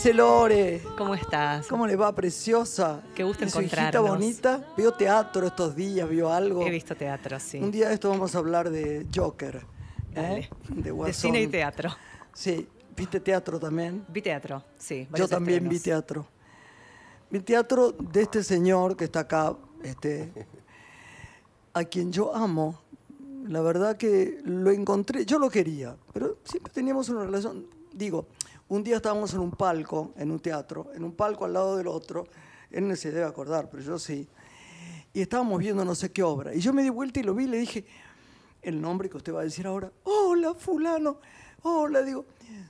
Dice Lore? ¿Cómo estás? ¿Cómo le va, preciosa? Qué gusto ¿Y su encontrarnos. bonita? ¿Vio teatro estos días? ¿Vio algo? He visto teatro, sí. Un día de esto vamos a hablar de Joker. ¿eh? De, De cine y teatro. Sí. ¿Viste teatro también? Vi teatro, sí. Yo también vi teatro. Vi teatro de este señor que está acá, este, a quien yo amo. La verdad que lo encontré, yo lo quería, pero siempre teníamos una relación. Digo, un día estábamos en un palco, en un teatro, en un palco al lado del otro. Él no se debe acordar, pero yo sí. Y estábamos viendo no sé qué obra. Y yo me di vuelta y lo vi y le dije el nombre que usted va a decir ahora. Hola, fulano. Hola, digo.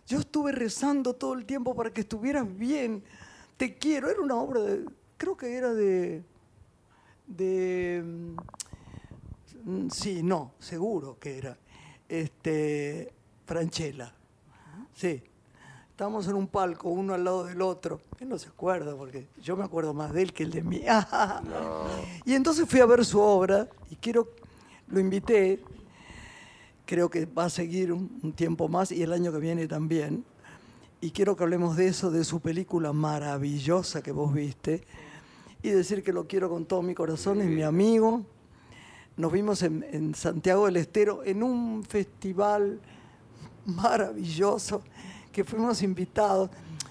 Yo estuve rezando todo el tiempo para que estuvieras bien. Te quiero. Era una obra de. Creo que era de. De. mm, Sí, no, seguro que era. Este. Franchella. Sí. Estábamos en un palco, uno al lado del otro. Él no se acuerda, porque yo me acuerdo más de él que el de mí. Y entonces fui a ver su obra y quiero, lo invité, creo que va a seguir un, un tiempo más y el año que viene también. Y quiero que hablemos de eso, de su película maravillosa que vos viste. Y decir que lo quiero con todo mi corazón, es mi amigo. Nos vimos en, en Santiago del Estero en un festival maravilloso que fuimos invitados.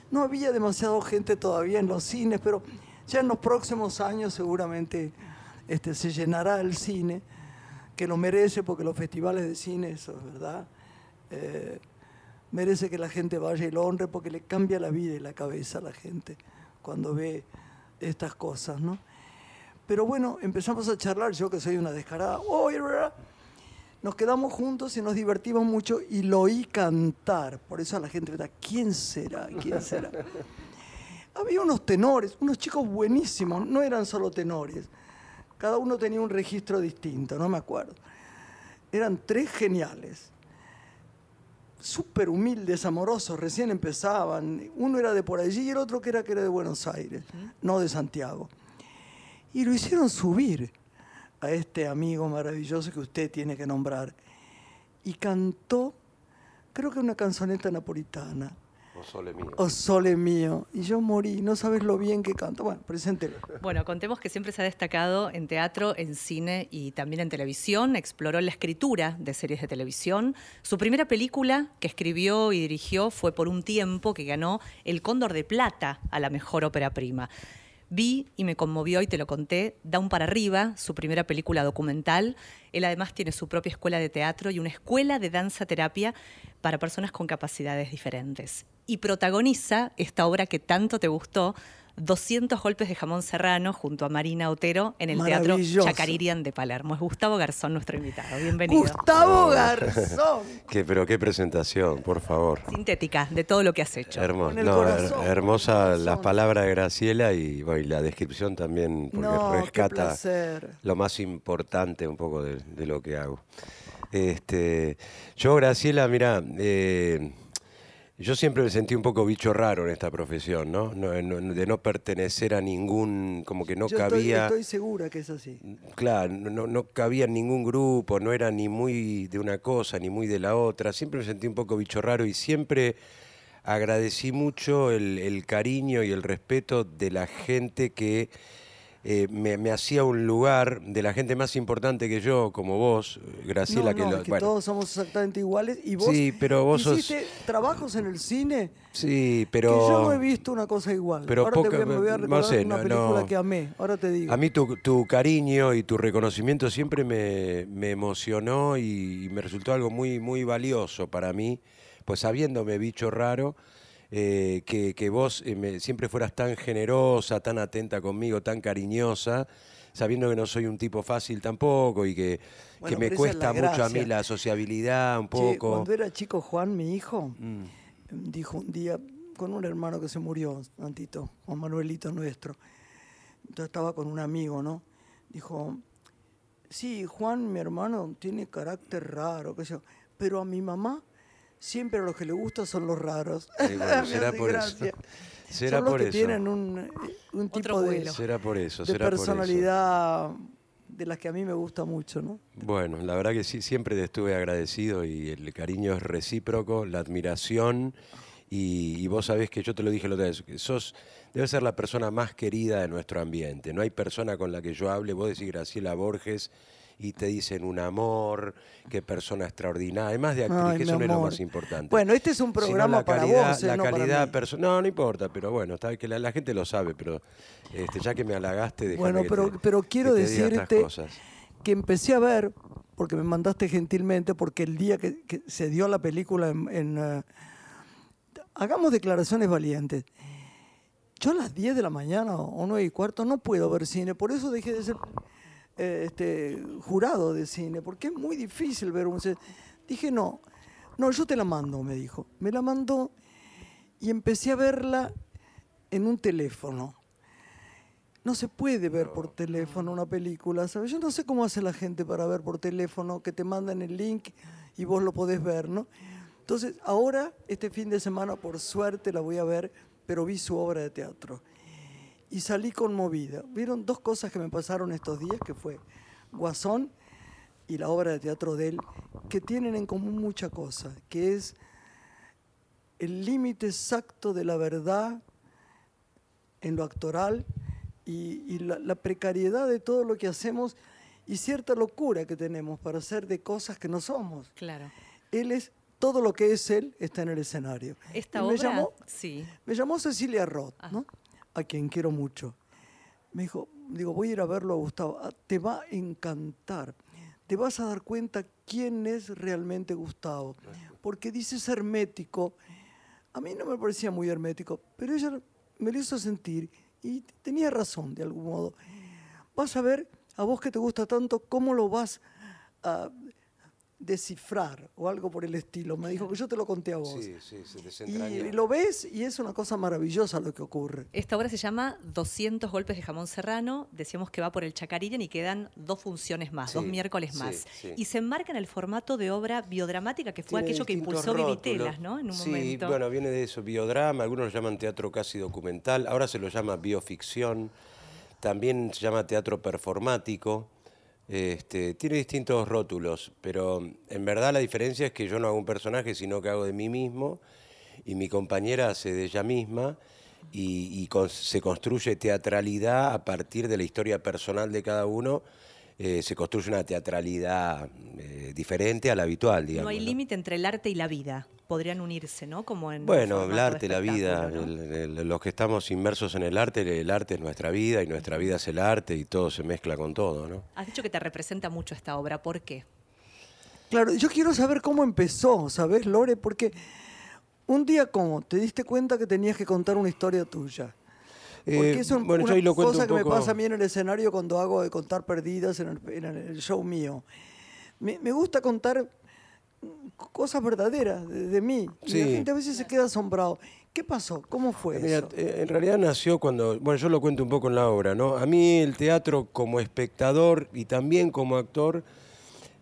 No había demasiada gente todavía en los cines, pero ya en los próximos años seguramente este, se llenará el cine, que lo merece porque los festivales de cine, eso es verdad, eh, merece que la gente vaya y lo honre porque le cambia la vida y la cabeza a la gente cuando ve estas cosas, ¿no? Pero bueno, empezamos a charlar, yo que soy una descarada, "Oye, ¿verdad?". Nos quedamos juntos y nos divertimos mucho y lo oí cantar. Por eso a la gente pregunta, ¿quién será? ¿Quién será? Había unos tenores, unos chicos buenísimos, no eran solo tenores. Cada uno tenía un registro distinto, no me acuerdo. Eran tres geniales, súper humildes, amorosos, recién empezaban. Uno era de por allí y el otro que era, que era de Buenos Aires, no de Santiago. Y lo hicieron subir a este amigo maravilloso que usted tiene que nombrar. Y cantó, creo que una canzoneta napolitana. O sole mío. O sole mío. Y yo morí, no sabes lo bien que canto. Bueno, preséntelo. Bueno, contemos que siempre se ha destacado en teatro, en cine y también en televisión. Exploró la escritura de series de televisión. Su primera película que escribió y dirigió fue Por un tiempo, que ganó el Cóndor de Plata a la mejor ópera prima. Vi y me conmovió y te lo conté, Down para arriba, su primera película documental. Él además tiene su propia escuela de teatro y una escuela de danza terapia para personas con capacidades diferentes. Y protagoniza esta obra que tanto te gustó, 200 golpes de jamón serrano junto a Marina Otero en el Teatro. Chacaririan de Palermo. Es Gustavo Garzón nuestro invitado. Bienvenido. Gustavo Garzón. Qué, pero qué presentación, por favor. Sintética de todo lo que has hecho. El No, her- hermosa las palabras de Graciela y, bueno, y la descripción también, porque No, rescata lo más importante un poco de, de lo que hago. Este, yo, Graciela, mira, eh, yo siempre me sentí un poco bicho raro en esta profesión, ¿no? No- no- de no pertenecer a ningún, como que no yo cabía. estoy segura que es así. Claro, no, no- no cabía en ningún grupo, no era ni muy de una cosa ni muy de la otra. Siempre me sentí un poco bicho raro y siempre agradecí mucho el, el cariño y el respeto de la gente que eh, me, me hacía un lugar, de la gente más importante que yo, como vos, Graciela. no, que no, lo- es que bueno, todos somos exactamente iguales. Y vos Sí, pero vos sos- hiciste trabajos en el cine sí, que yo no he pero visto una cosa igual. pero Ahora te poca- voy a, me voy a no recordar sé, una no- película no. que amé. Ahora te digo. a mí tu, tu cariño y tu reconocimiento siempre me, me emocionó y, y me resultó algo muy, muy valioso para mí, pues sabiéndome bicho raro, eh, que, que vos eh, me- siempre fueras tan generosa, tan atenta conmigo, tan cariñosa, sabiendo que no soy un tipo fácil tampoco y que, Bueno, que me cuesta mucho a mí la sociabilidad un poco. cuando era chico Juan, mi hijo, Mm. dijo un día con un hermano que se murió, Antito, Juan Manuelito nuestro. Estaba con un amigo, ¿no? Dijo, sí, Juan, mi hermano, tiene carácter raro, qué sé yo, pero a mi mamá siempre a los que le gusta son los raros. Eh, bueno, será por eso. Será son los por que eso. tienen un, un Otro tipo de, vuelo. Será por eso, de será por eso. personalidad de las que a mí me gusta mucho, ¿no? Bueno, la verdad que sí, siempre te estuve agradecido y el cariño es recíproco, la admiración y, y vos sabés que yo te lo dije la otra vez, que sos, debes ser la persona más querida de nuestro ambiente. No hay persona con la que yo hable, vos decís Graciela Borges y te dicen un amor, qué persona extraordinaria, además de actriz, Ay, que eso no es lo más importante. Bueno, este es un programa para calidad- vos, eh, la no para calidad mí. perso- No, no importa, pero bueno, está, que la, la gente lo sabe, pero este, ya que me halagaste, Bueno, que pero, te- pero quiero que te diga estas decirte que empecé a ver, porque me mandaste gentilmente, porque el día que, que se dio la película en... en, eh, hagamos declaraciones valientes. Yo a las 10 de la mañana o 9 y cuarto no puedo ver cine, por eso dejé de ser eh, este, jurado de cine, porque es muy difícil ver un... Dije, no, no, yo te la mando, me dijo. Me la mandó y empecé a verla en un teléfono. No se puede ver por teléfono una película, ¿sabes? Yo no sé cómo hace la gente para ver por teléfono, que te mandan el link y vos lo podés ver, ¿no? Entonces, ahora, este fin de semana, por suerte, la voy a ver, pero vi su obra de teatro. Y salí conmovida. Vieron dos cosas que me pasaron estos días, que fue Guasón y la obra de teatro de él, que tienen en común mucha cosa, que es el límite exacto de la verdad en lo actoral y, y la, la precariedad de todo lo que hacemos y cierta locura que tenemos para hacer de cosas que no somos. Claro. Él es, todo lo que es él está en el escenario. Esta Y obra, me llamó, sí. me llamó Cecilia Roth, Ah. ¿no? A quien quiero mucho. Me dijo, digo, voy a ir a verlo a Gustavo. Ah, te va a encantar. Te vas a dar cuenta quién es realmente Gustavo. Porque dices hermético. A mí no me parecía muy hermético, pero ella me lo hizo sentir y tenía razón de algún modo. Vas a ver, a vos que te gusta tanto, cómo lo vas a descifrar o algo por el estilo. Me dijo que yo te lo conté a vos. Sí, sí, se desentraña. Y lo ves y es una cosa maravillosa lo que ocurre. Esta obra se llama 200 golpes de jamón serrano. Decíamos que va por el Chacarilla y quedan dos funciones más, dos miércoles más. sí. Y se enmarca en el formato de obra biodramática que fue Tiene aquello que impulsó. Vivitelas, ¿no? En un sí, momento. bueno, viene de eso, biodrama, algunos lo llaman teatro casi documental, ahora se lo llama bioficción, también se llama teatro performático. Este, tiene distintos rótulos, pero en verdad la diferencia es que yo no hago un personaje, sino que hago de mí mismo y mi compañera hace de ella misma y, y con- se construye teatralidad a partir de la historia personal de cada uno. eh, se construye una teatralidad eh, diferente a la habitual, digamos. no hay ¿no? límite entre el arte y la vida. Podrían unirse, ¿no? Como en Bueno, el arte, la vida, espectáculo, ¿no? el- el- los que estamos inmersos en el arte, el arte es nuestra vida y nuestra vida es el arte y todo se mezcla con todo, ¿no? Has dicho que te representa mucho esta obra. ¿Por qué? Claro, yo quiero saber cómo empezó, ¿sabes, Lore? Porque un día, ¿cómo? ¿Te diste cuenta que tenías que contar una historia tuya? Porque Eh, es un- bueno, yo una cosa un que me pasa a mí en el escenario cuando hago de contar perdidas en el, en el show mío. Me, me gusta contar cosas verdaderas de, de mí. Y la Sí. gente a veces se queda asombrado. ¿Qué pasó? ¿Cómo fue Mira, eso? eh, en realidad nació cuando, bueno, yo lo cuento un poco en la obra, ¿no? A mí el teatro como espectador y también como actor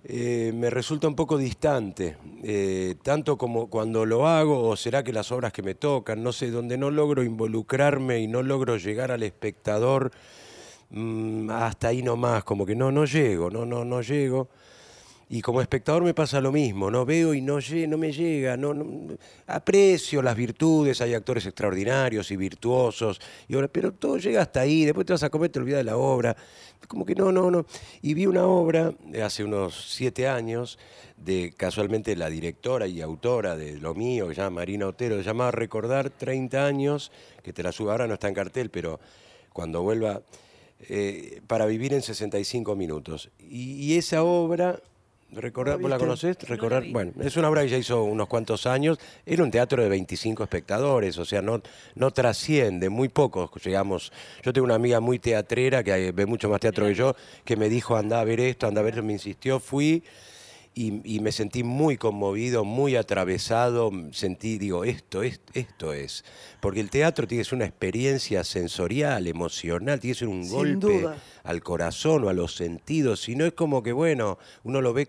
eh, me resulta un poco distante, eh, tanto como cuando lo hago, o será que las obras que me tocan, no sé, donde no logro involucrarme y no logro llegar al espectador mm, hasta ahí nomás, como que no, no llego, no, no, no llego. Y como espectador me pasa lo mismo, no veo y no, me llega, no, aprecio las virtudes, hay actores extraordinarios y virtuosos, pero todo llega hasta ahí, después te vas a comer, te olvidas de la obra, como que no, no, no. Y vi una obra hace unos siete años de casualmente la directora y autora de lo mío, llama Marina Otero, se llamaba Recordar 30 años, que te la subo ahora, no está en cartel, pero cuando vuelva, eh, para vivir en 65 minutos. Y esa obra Recordar, ¿La ¿Vos la conocés? Recordar, bueno, es una obra que ya hizo unos cuantos años. Era un teatro de 25 espectadores, o sea, no, no trasciende, muy pocos llegamos. Yo tengo una amiga muy teatrera que ve mucho más teatro que yo, que me dijo, anda a ver esto, anda a ver esto, me insistió, fui y, y me sentí muy conmovido, muy atravesado, sentí, digo, esto es, esto es. Porque el teatro tiene que ser una experiencia sensorial, emocional, tiene que ser un Sin golpe duda. al corazón o a los sentidos, si no es como que, bueno, uno lo ve,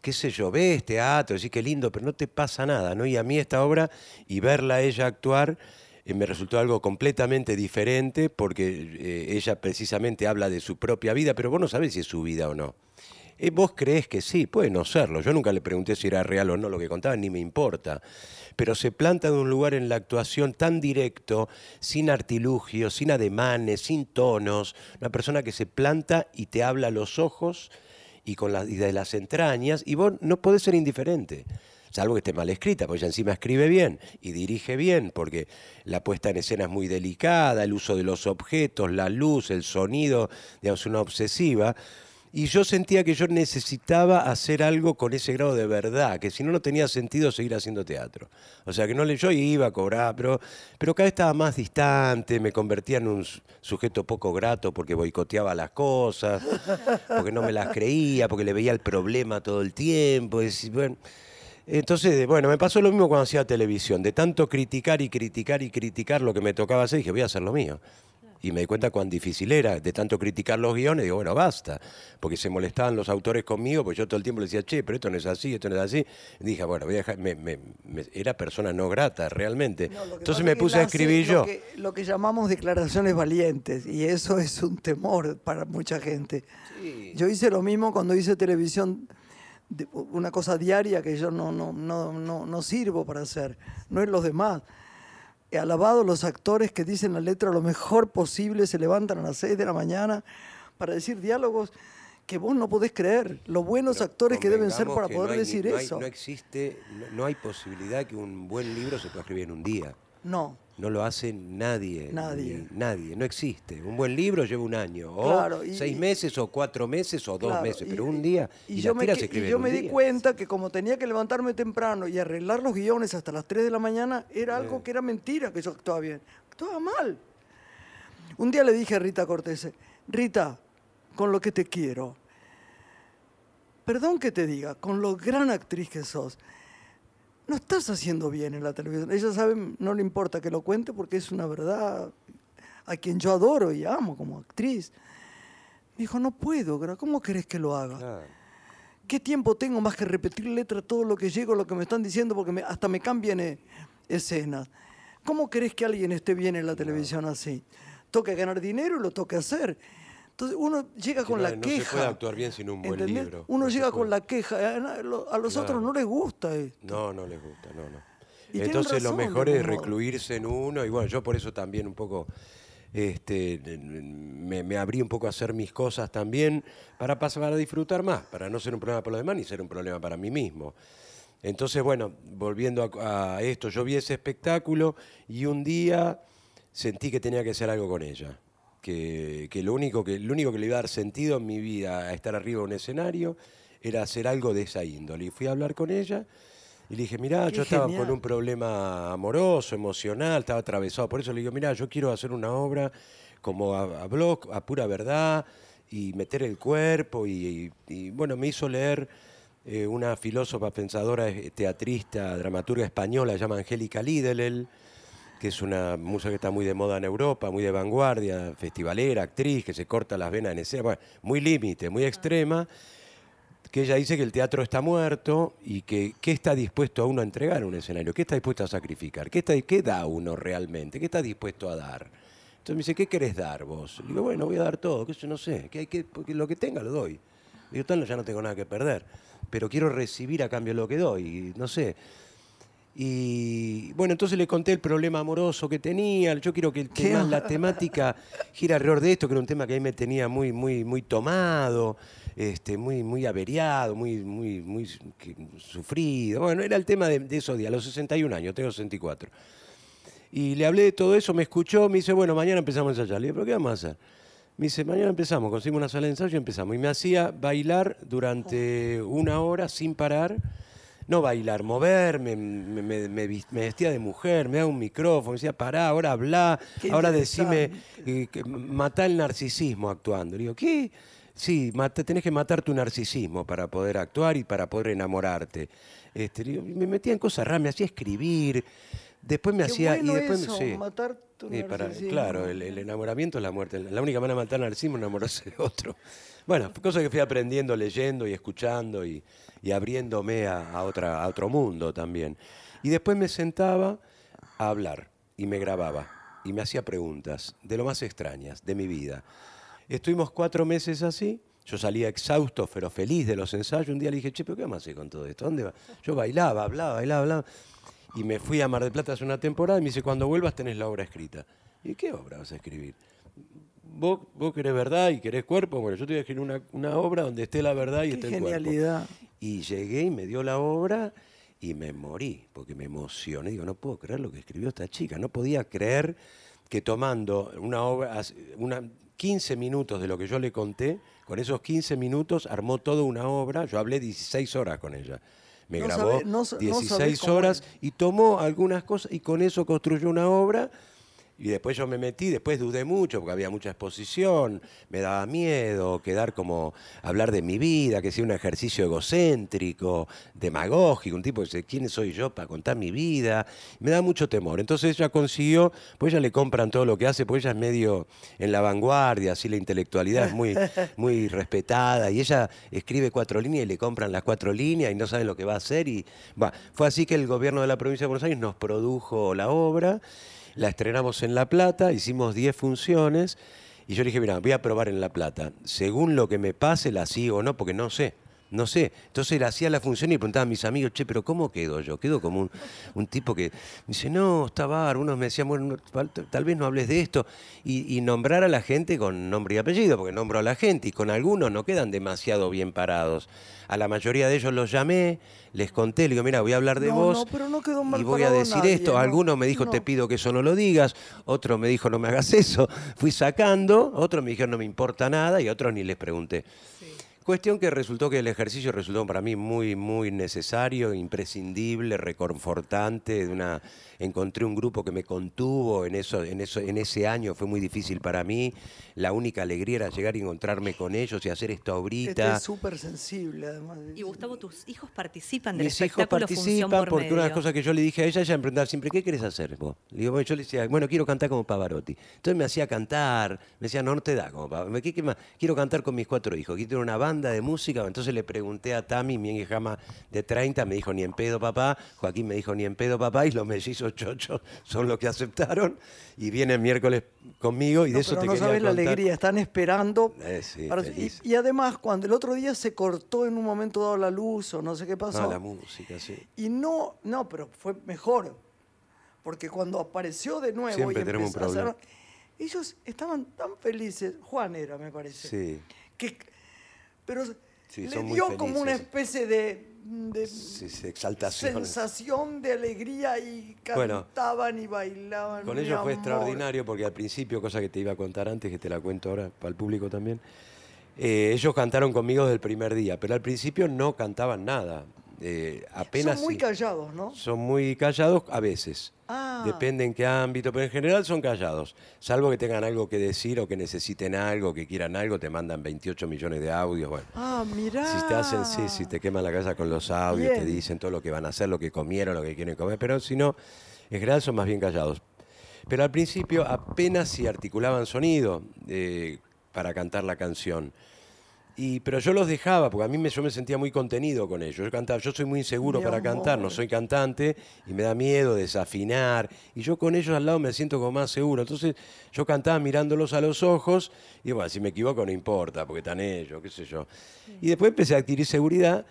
qué sé yo, ves teatro, decís qué lindo, pero no te pasa nada, ¿no? Y a mí esta obra y verla a ella actuar eh, me resultó algo completamente diferente porque eh, ella precisamente habla de su propia vida, pero vos no sabés si es su vida o no. Vos creés que sí, puede no serlo. Yo nunca le pregunté si era real o no lo que contaba, ni me importa. Pero se planta de un lugar en la actuación tan directo, sin artilugios, sin ademanes, sin tonos. Una persona que se planta y te habla a los ojos y, con y de las entrañas, y vos no podés ser indiferente. Salvo que esté mal escrita, porque ella encima escribe bien y dirige bien, porque la puesta en escena es muy delicada, el uso de los objetos, la luz, el sonido, digamos, una obsesiva. Y yo sentía que yo necesitaba hacer algo con ese grado de verdad, que si no, no tenía sentido seguir haciendo teatro. O sea, que no le, yo iba a cobrar, pero, pero cada vez estaba más distante, me convertía en un su- sujeto poco grato porque boicoteaba las cosas, porque no me las creía, porque le veía el problema todo el tiempo. bueno, entonces, bueno, me pasó lo mismo cuando hacía televisión, de tanto criticar y criticar y criticar lo que me tocaba hacer, dije, voy a hacer lo mío. Y me di cuenta cuán difícil era, de tanto criticar los guiones, digo, bueno, basta, porque se molestaban los autores conmigo, pues yo todo el tiempo les decía, che, pero esto no es así, esto no es así. Y dije, bueno, voy a dejar, me- me- me- era persona no grata, realmente. No, Entonces me puse a hace escribir lo yo. que- lo que llamamos declaraciones valientes, y eso es un temor para mucha gente. Yo hice lo mismo cuando hice televisión, una cosa diaria que yo no, no, no, no, no sirvo para hacer, no es los demás. He alabado a los actores que dicen la letra lo mejor posible, se levantan a las 6 de la mañana para decir diálogos que vos no podés creer. Los buenos Pero actores que deben ser para poder no hay decir no hay- eso. no existe, no, no hay posibilidad que un buen libro se pueda escribir en un día. No. No lo hace nadie. Nadie. ni- nadie. No existe. Un buen libro lleva un año. O Claro, y- seis meses, o cuatro meses, o dos Claro, meses. y- Pero un día. Y, Y, yo, me, y yo me di día. cuenta que como tenía que levantarme temprano y arreglar los guiones hasta las 3 de la mañana, era algo que era mentira que yo actuaba bien. Actuaba mal. Un día le dije a Rita Cortés, Rita, con lo que te quiero, perdón que te diga, con lo gran actriz que sos, no estás haciendo bien en la televisión. Ella sabe, no le importa que lo cuente porque es una verdad a quien yo adoro y amo como actriz. Me dijo, no puedo, ¿cómo querés que lo haga? Claro. ¿Qué tiempo tengo más que repetir letra todo lo que llego, lo que me están diciendo, porque me- hasta me cambian eh, escenas? ¿Cómo querés que alguien esté bien en la televisión así? Toca ganar dinero y lo toca hacer. Entonces uno llega con la no se queja. puede actuar bien sin un buen ¿entendés? libro. Uno No llega con la queja. A, lo- a los otros no les gusta esto. No, no les gusta, no, no. Y Entonces lo razón, mejor es recluirse en uno y bueno, yo por eso también un poco este, me, me abrí un poco a hacer mis cosas también para pasar para disfrutar más, para no ser un problema para los demás ni ser un problema para mí mismo. Entonces, bueno, volviendo a, a esto, yo vi ese espectáculo y un día sentí que tenía que hacer algo con ella. Que, que lo, único que lo único que le iba a dar sentido en mi vida a estar arriba de un escenario era hacer algo de esa índole. Y fui a hablar con ella y le dije, mirá, Qué yo estaba con un problema amoroso, emocional, estaba atravesado. Por eso le digo, mirá, yo quiero hacer una obra como a, a blog, a pura verdad, y meter el cuerpo. Y, y- y, bueno, me hizo leer eh, una filósofa, pensadora, eh, teatrista, dramaturga española, se llama Angélica Lidelel, que es una música que está muy de moda en Europa, muy de vanguardia, festivalera, actriz, que se corta las venas en escena, bueno, muy límite, muy extrema que ella dice que el teatro está muerto y que qué está dispuesto a uno a entregar en un escenario, qué está dispuesto a sacrificar, qué, está, qué da uno realmente, qué está dispuesto a dar. Entonces me dice, ¿qué querés dar vos? Le digo, bueno, voy a dar todo, que yo no sé, que hay que, porque lo que tenga lo doy. Digo, tal, ya no tengo nada que perder, pero quiero recibir a cambio lo que doy, y no sé. Y bueno, entonces le conté el problema amoroso que tenía. Yo quiero que el tema- la temática gira alrededor de esto, que era un tema que a mí me tenía muy, muy, muy tomado, este, muy, muy averiado, muy, muy, muy que- sufrido. Bueno, era el tema de, de esos días, a los 61 años, tengo 64. Y le hablé de todo eso, me escuchó, me dice, bueno, mañana empezamos a ensayar. Le dije, ¿pero qué vamos a hacer? Me dice, mañana empezamos, conseguimos una sala de ensayo y empezamos. Y me hacía bailar durante una hora sin parar. No bailar, moverme, me, me- me vis- me vestía de mujer, me daba un micrófono, me decía, pará, ahora habla, ahora decime, eh, que matá el narcisismo actuando. Le digo, ¿qué? Sí, mata- tenés que matar tu narcisismo para poder actuar y para poder enamorarte. Este, digo, me metía en cosas raras, me hacía escribir, después me Qué hacía... bueno y después, eso, sí. matar tu Sí, para- narcisismo. claro, el, el enamoramiento es la muerte. La única manera de matar al narcisismo es enamorarse de otro. Bueno, cosas que fui aprendiendo, leyendo y escuchando y, y abriéndome a, a otra, a otro mundo también. Y después me sentaba a hablar y me grababa y me hacía preguntas de lo más extrañas de mi vida. Estuvimos cuatro meses así. Yo salía exhausto, pero feliz de los ensayos. Un día le dije, che, ¿pero qué a hacer con todo esto? ¿Dónde va? Yo bailaba, hablaba, bailaba, hablaba. Y me fui a Mar del Plata hace una temporada y me dice, cuando vuelvas tenés la obra escrita. ¿Y qué obra vas a escribir? Vos, vos querés verdad y querés cuerpo. Bueno, yo te voy a escribir una, una obra donde esté la verdad y Qué esté el cuerpo. Y llegué y me dio la obra y me morí, porque me emocioné. Digo, no puedo creer lo que escribió esta chica. No podía creer que tomando una obra, una, 15 minutos de lo que yo le conté, con esos 15 minutos armó toda una obra. Yo hablé 16 horas con ella. Me No grabó sabe- no sa- no 16 sabés cómo horas y tomó algunas cosas y con eso construyó una obra. Y después yo me metí, después dudé mucho porque había mucha exposición, me daba miedo quedar como hablar de mi vida, que sea un ejercicio egocéntrico, demagógico, un tipo que dice, ¿quién soy yo para contar mi vida? Me da mucho temor. Entonces ella consiguió, pues ella le compran todo lo que hace, pues ella es medio en la vanguardia, así la intelectualidad es muy, muy respetada, y ella escribe cuatro líneas y le compran las cuatro líneas y no saben lo que va a hacer. Y va, fue así que el gobierno de la provincia de Buenos Aires nos produjo la obra. La estrenamos en La Plata, hicimos 10 funciones y yo le dije, mira, voy a probar en La Plata. Según lo que me pase, la sigo o no, porque no sé. No sé. Entonces le hacía la función y preguntaba a mis amigos, che, pero ¿cómo quedo yo? Quedo como un, un tipo que me dice, no, está bar. Unos me decían, bueno, no, tal, vez no hables de esto. Y, y nombrar a la gente con nombre y apellido, porque nombro a la gente y con algunos no quedan demasiado bien parados. A la mayoría de ellos los llamé, les conté, le digo, mira, voy a hablar de No, vos no, pero no quedó mal y voy a decir nadie, esto. ¿no? Alguno me dijo, No. te pido que eso no lo digas. Otro me dijo, no me hagas eso. Fui sacando. Otros me dijeron, no me importa nada. Y otros ni les pregunté. Cuestión que resultó que el ejercicio resultó para mí muy, muy necesario, imprescindible, reconfortante. De una, encontré un grupo que me contuvo en, eso, en, eso, en ese año, fue muy difícil para mí. La única alegría era llegar y encontrarme con ellos y hacer esta Este obrita. es súper sensible, además. Y Gustavo, tus hijos participan del Mis hijos espectáculo participan por porque una de las medio. cosas que yo le dije a ella, ella me preguntaba siempre, ¿qué querés hacer vos? Le digo, bueno, yo le decía, bueno, quiero cantar como Pavarotti. Entonces me hacía cantar, me decía, no, no te da como Pavarotti. ¿Qué, qué más? Quiero cantar con mis cuatro hijos, quiero tener una banda de música. Entonces le pregunté a Tami, mi hija más de 30, me dijo, ni en pedo papá. Joaquín me dijo, ni en pedo papá. Y los mellizos chochos son los que aceptaron. Y vienen miércoles conmigo y de No, eso pero te no sabes la contar. alegría, están esperando. Eh, sí, para- y, y además, cuando el otro día se cortó en un momento dado la luz o no sé qué pasó. Ah, la música, sí. Y no, no, pero fue mejor. Porque cuando apareció de nuevo Siempre y tenemos un problema. ellos estaban tan felices, Juan era, me parece. Sí. Que, pero Sí, le dio como una especie de, de Sí, sensación de alegría y Bueno, cantaban y bailaban. Con ellos fue amor. extraordinario porque al principio, cosa que te iba a contar antes, que te la cuento ahora para el público también, eh, ellos cantaron conmigo desde el primer día, pero al principio no cantaban nada. Eh, apenas Son muy callados, ¿no? Son muy callados a veces. Ah. Depende en qué ámbito, pero en general son callados. Salvo que tengan algo que decir o que necesiten algo, que quieran algo, te mandan 28 millones de audios. Bueno, Ah, mirá. si te hacen, sí, si te queman la casa con los audios, te dicen todo lo que van a hacer, lo que comieron, lo que quieren comer, pero si no, en general son más bien callados. Pero al principio apenas si articulaban sonido eh, para cantar la canción. Y, pero yo los dejaba, porque a mí me, yo me sentía muy contenido con ellos. Yo cantaba, yo soy muy inseguro Mi para cantar, no soy cantante y me da miedo desafinar. Y yo con ellos al lado me siento como más seguro. Entonces yo cantaba mirándolos a los ojos y bueno, si me equivoco no importa, porque están ellos, qué sé yo. Y después empecé a adquirir seguridad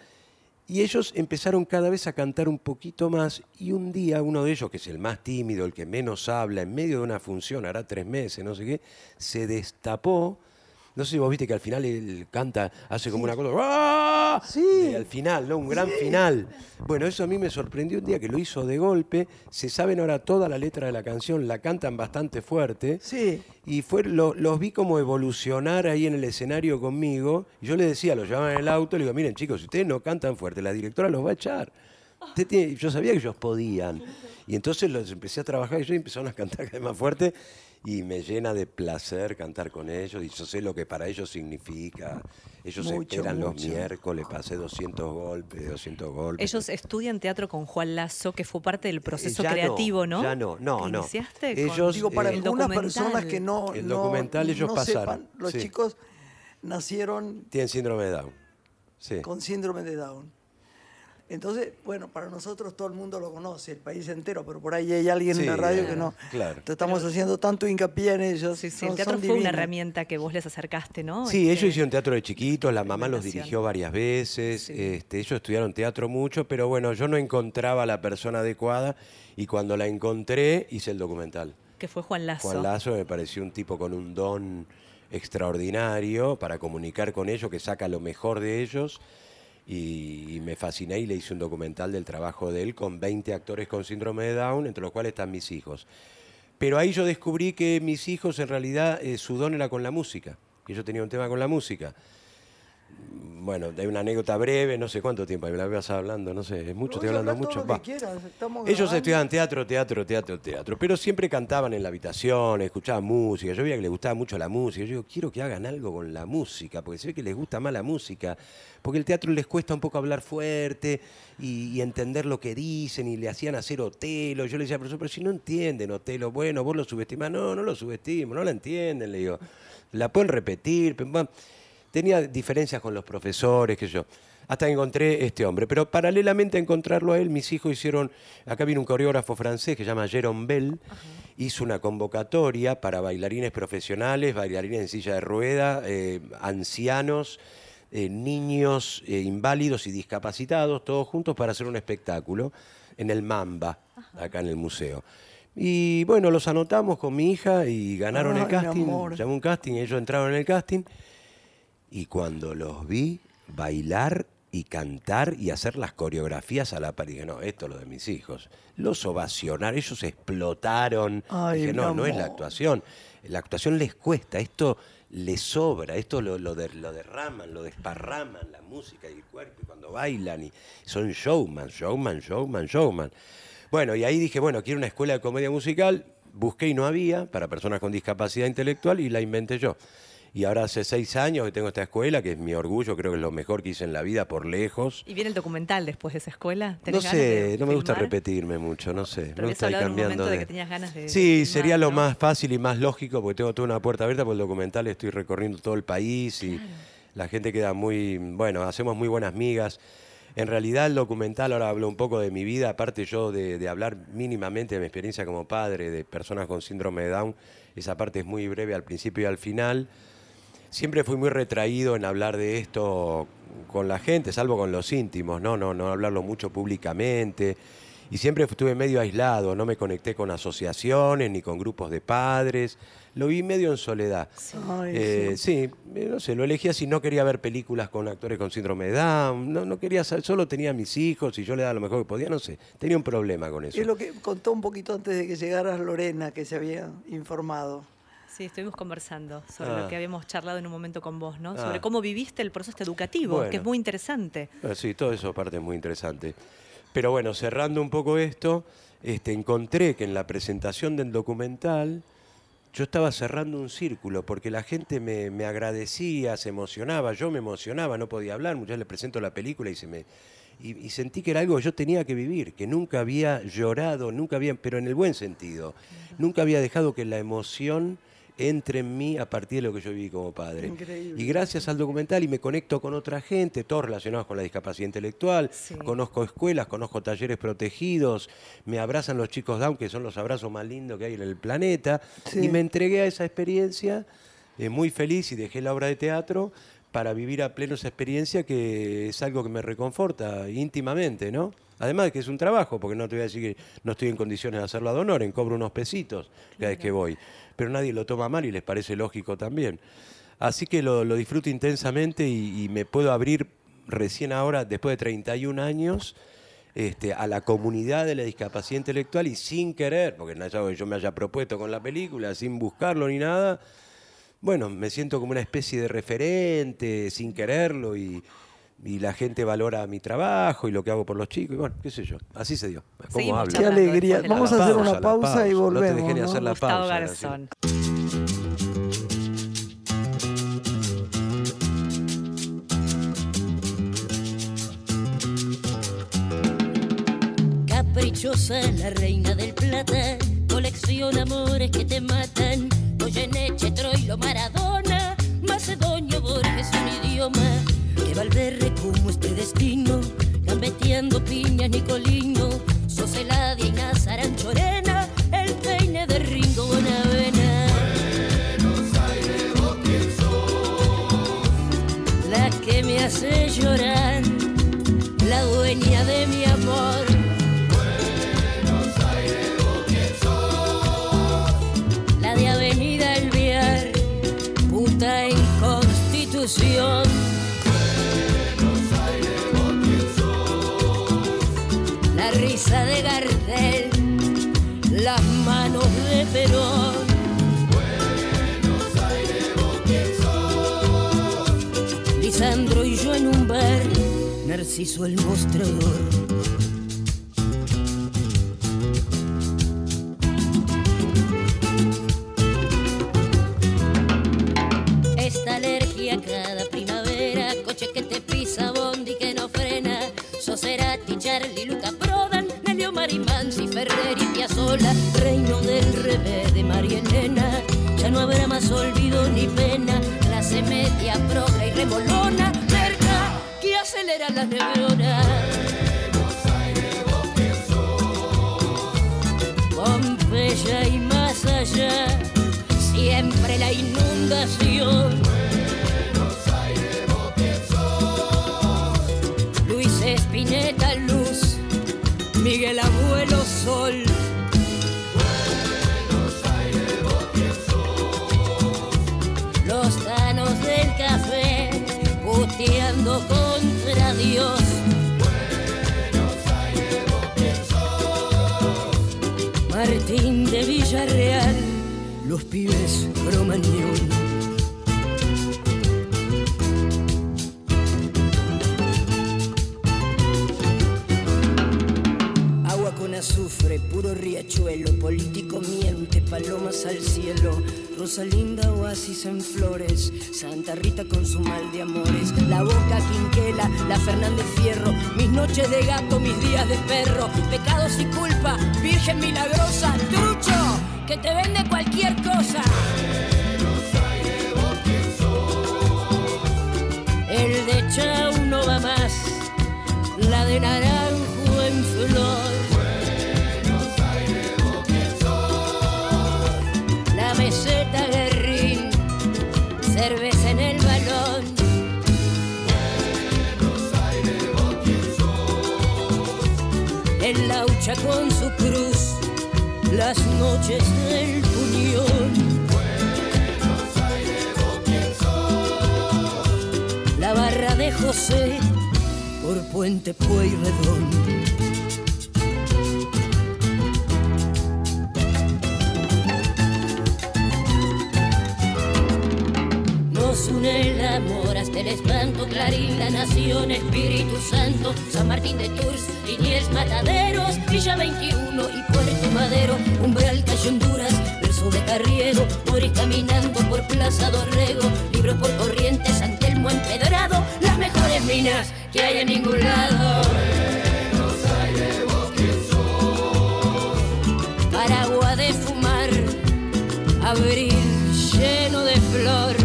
y ellos empezaron cada vez a cantar un poquito más y un día uno de ellos, que es el más tímido, el que menos habla, en medio de una función, hará tres meses, no sé qué, se destapó No sé si vos viste que al final él canta, hace como una cosa. ¡ah! Sí. Y al final, ¿no? Un gran final. Bueno, eso a mí me sorprendió un día que lo hizo de golpe. Se saben ahora toda la letra de la canción, la cantan bastante fuerte. Sí. Y fue, lo- los vi como evolucionar ahí en el escenario conmigo. Y yo le decía, los llevaban en el auto, le digo, miren chicos, si ustedes no cantan fuerte, la directora los va a echar. Usted tiene- yo sabía que ellos podían. Y entonces los empecé a trabajar y ellos empezaron a cantar cada vez más fuerte. Y me llena de placer cantar con ellos. Y yo sé lo que para ellos significa. Ellos Mucho, esperan los miércoles, pasé 200 golpes, 200 golpes. Ellos estudian teatro con Juan Lazo, que fue parte del proceso Eh, ya no, creativo, ¿no? ya no, no, ¿Que no. Iniciaste con- Ellos, Digo, para eh, algunas personas que no, El no- documental ellos no pasaron, sepan, los sí. chicos nacieron Tienen síndrome de Down. Sí. con síndrome de Down. Entonces, bueno, para nosotros todo el mundo lo conoce, el país entero, pero por ahí hay alguien Sí, en la radio que no. claro. Entonces, estamos haciendo tanto hincapié en ellos. Sí, sí, son- el teatro fue una herramienta que vos les acercaste, ¿no? Sí, Este, ellos hicieron teatro de chiquitos, la mamá los dirigió varias veces, Sí. este, ellos estudiaron teatro mucho, pero bueno, yo no encontraba a la persona adecuada y cuando la encontré hice el documental. Que fue Juan Lazo. Juan Lazo me pareció un tipo con un don extraordinario para comunicar con ellos, que saca lo mejor de ellos. Y, me fasciné y le hice un documental del trabajo de él con 20 actores con síndrome de Down, entre los cuales están mis hijos. Pero ahí yo descubrí que mis hijos en realidad eh, su don era con la música. Y yo tenía un tema con la música. Bueno, hay una anécdota breve, no sé cuánto tiempo, me la vas hablando, no sé, es mucho, estoy hablando todo mucho. lo que Va. quieras, estamos Ellos estudiaban teatro, teatro, teatro, teatro, pero siempre cantaban en la habitación, escuchaban música. Yo veía que les gustaba mucho la música. Yo digo, quiero que hagan algo con la música, porque se ve que les gusta más la música. Porque el teatro les cuesta un poco hablar fuerte y, y entender lo que dicen, y le hacían hacer Otelo. Yo le decía, profesor, pero si no entienden Otelo, bueno, vos lo subestimás. No, no lo subestimo, no la entienden, le digo. La pueden repetir. pero, bueno, tenía diferencias con los profesores, qué sé yo. Hasta encontré este hombre. Pero paralelamente a encontrarlo a él, mis hijos hicieron. Acá viene un coreógrafo francés que se llama Jérôme Bell. Hizo una convocatoria para bailarines profesionales, bailarines en silla de rueda, eh, ancianos, eh, niños eh, inválidos y discapacitados, todos juntos para hacer un espectáculo en el Mamba, acá en el museo. Y bueno, los anotamos con mi hija y ganaron Ay, el casting. Llamó un casting, ellos entraron en el casting. Y cuando los vi bailar y cantar y hacer las coreografías a la par, dije, no, esto es lo de mis hijos. Los ovacionaron, ellos explotaron. Ay, dije, no, no es la actuación. La actuación les cuesta, esto les sobra, esto lo, lo, de- lo derraman, lo desparraman, la música y el cuerpo, y cuando bailan, y son showman, showman, showman, showman. Bueno, y ahí dije, bueno, quiero una escuela de comedia musical, busqué y no había para personas con discapacidad intelectual y la inventé yo. Y ahora hace seis años que tengo esta escuela, que es mi orgullo, creo que es lo mejor que hice en la vida por lejos. ¿Y viene el documental después de esa escuela? No ¿Tenés ganas sé, no me gusta repetirme mucho, no sé. Pero me gusta ir cambiando momento de que tenías ganas de- Sí, sería lo ¿no? más fácil y más lógico, porque tengo toda una puerta abierta por el documental, estoy recorriendo todo el país y la gente queda muy, bueno, hacemos muy buenas migas. En realidad el documental, ahora hablo un poco de mi vida, aparte yo de, de hablar mínimamente de mi experiencia como padre de personas con síndrome de Down, esa parte es muy breve al principio y al final. Siempre fui muy retraído en hablar de esto con la gente, salvo con los íntimos, no, no, no hablarlo mucho públicamente. Y siempre estuve medio aislado, no me conecté con asociaciones ni con grupos de padres. Lo vi medio en soledad. Ay, Eh, sí. sí, eh, no sé, lo elegí así, no quería ver películas con actores con síndrome de Down, no, no quería, solo tenía a mis hijos y yo le daba lo mejor que podía, no sé, tenía un problema con eso. Es lo que contó un poquito antes de que llegaras Lorena, que se había informado. Sí, estuvimos conversando sobre Ah. lo que habíamos charlado en un momento con vos, ¿no? Ah. Sobre cómo viviste el proceso educativo, Bueno. que es muy interesante. Ah, Sí, todo eso parte es muy interesante. Pero bueno, cerrando un poco esto, este, encontré que en la presentación del documental yo estaba cerrando un círculo porque la gente me, me agradecía, se emocionaba, yo me emocionaba, no podía hablar, muchas veces le presento la película y se me... Y, y sentí que era algo que yo tenía que vivir, que nunca había llorado, nunca había, pero en el buen sentido, nunca había dejado que la emoción entre en mí a partir de lo que yo viví como padre. Increíble. Y gracias al documental y me conecto con otra gente, todos relacionados con la discapacidad intelectual, Sí. conozco escuelas, conozco talleres protegidos, me abrazan los chicos Down, que son los abrazos más lindos que hay en el planeta, Sí. y me entregué a esa experiencia eh, muy feliz y dejé la obra de teatro para vivir a pleno esa experiencia que es algo que me reconforta íntimamente, ¿no? Además de que es un trabajo, porque no te voy a decir que no estoy en condiciones de hacerlo ad honorem, cobro unos pesitos cada vez que voy, pero nadie lo toma mal y les parece lógico también. Así que lo, lo disfruto intensamente y, y me puedo abrir recién ahora, después de 31 años, este, a la comunidad de la discapacidad intelectual y sin querer, porque no es algo que yo me haya propuesto con la película, sin buscarlo ni nada, bueno, me siento como una especie de referente, sin quererlo, y, y la gente valora mi trabajo y lo que hago por los chicos, y bueno, qué sé yo, así se dio. ¿Cómo hablo? Qué alegría. de Vamos a hacer pausa, una pausa y pausa. No te volvemos. dejé ni ¿no? hacer la Gustavo pausa, Garzón. Caprichosa, la reina del plata, colecciona amores que te matan. Goyeneche, Troilo, Maradona, Macedonio, Borges, un idioma. Que Valverde como este destino, gambeteando piñas, Nicolino, Soseladia y Nazaran Chorena, el peine de Ringo Bonavena. La que me hace llorar, la dueña de mi amor. Constitución. La risa de Gardel, las manos de Perón. Lisandro y yo en un bar, Narciso el mostrador. Pisa, bondi que no frena. Soserati, Charlie, Luca Prodan, Nelio Marimansi, Ferrer y Piazzolla, reino del revés de María Elena. Ya no habrá más olvido ni pena, clase media, progra y remolona, merca que acelera las neuronas. Pompeya y más allá, siempre la inundación. Espineta Luz, Miguel Abuelo Sol. Los tanos del café, puteando contra Dios. Martín de Villarreal, los pibes cromañón. Riachuelo, político miente, palomas al cielo. Rosalinda, oasis en flores, Santa Rita con su mal de amores. La boca quinquela, la Fernández Fierro, mis noches de gato, mis días de perro. Pecados y culpa, Virgen milagrosa, trucho, que te vende cualquier cosa. El de Chau no va más, la de naranjo en flor. Con su cruz, las noches del puñón. La barra de José por Puente Pueyrredón. Nos une el amor hasta el espanto, Clarín, la nación, Espíritu Santo, San Martín de Tours, Liniers, Mataderos, Villa 21 y Puerto Madero, Umbral, Calle Honduras, verso de Carriego, Moris caminando por Plaza Dorrego, libros por Corrientes, San Telmo empedrado, las mejores minas que hay en ningún lado. Paragua de fumar, abril lleno de flor.